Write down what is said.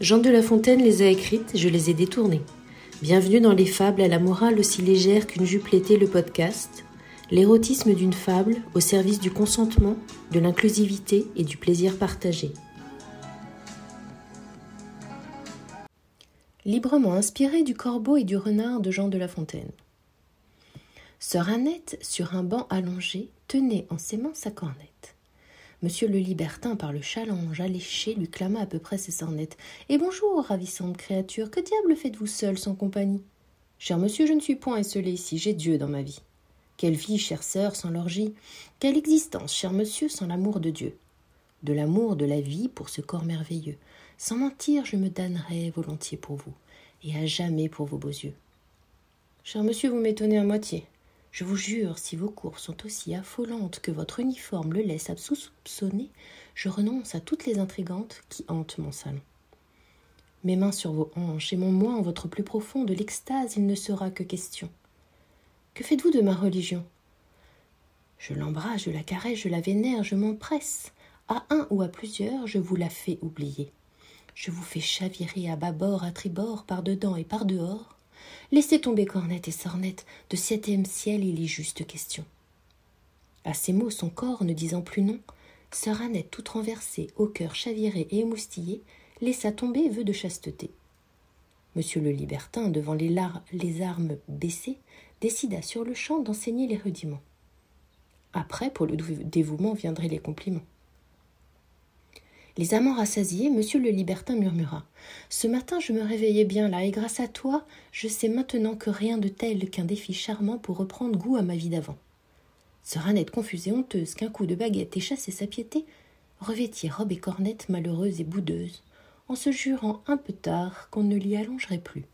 Jean de La Fontaine les a écrites, je les ai détournées. Bienvenue dans les fables à la morale aussi légère qu'une jupe l'était le podcast. L'érotisme d'une fable au service du consentement, de l'inclusivité et du plaisir partagé. Librement inspiré du corbeau et du renard de Jean de La Fontaine. Sœur Annette, sur un banc allongé, tenait en ses mains sa cornette. Monsieur le libertin, par le challenge alléché, lui clama à peu près ses sornettes. Et bonjour, ravissante créature, que diable faites-vous seule sans compagnie? Cher monsieur, je ne suis point esselé ici, j'ai Dieu dans ma vie. Quelle vie, chère sœur, sans l'orgie? Quelle existence, cher monsieur, sans l'amour de Dieu? De l'amour de la vie pour ce corps merveilleux. Sans mentir, je me damnerais volontiers pour vous, et à jamais pour vos beaux yeux. Cher monsieur, vous m'étonnez à moitié. Je vous jure, si vos courbes sont aussi affolantes que votre uniforme le laisse soupçonner, je renonce à toutes les intrigantes qui hantent mon salon. Mes mains sur vos hanches et mon moi en votre plus profond de l'extase, il ne sera que question. Que faites-vous de ma religion? Je l'embrasse, je la caresse, je la vénère, je m'empresse. À un ou à plusieurs, je vous la fais oublier. Je vous fais chavirer à bâbord, à tribord, par dedans et par dehors. Laissez tomber cornette et sornette, de septième ciel il est juste question. À ces mots, son corps ne disant plus non, sœur Annette, toute renversée, au cœur chaviré et émoustillé, laissa tomber vœu de chasteté. Monsieur le libertin, devant les, les armes baissées, décida sur le champ d'enseigner les rudiments. Après, pour le dévouement, viendraient les compliments. Les amants rassasiés, monsieur le libertin murmura. Ce matin je me réveillais bien là, et grâce à toi, je sais maintenant que rien de tel qu'un défi charmant pour reprendre goût à ma vie d'avant. Sœur Annette confuse et honteuse qu'un coup de baguette ait chassé sa piété, revêtit robe et cornette malheureuse et boudeuse, en se jurant un peu tard qu'on ne l'y allongerait plus.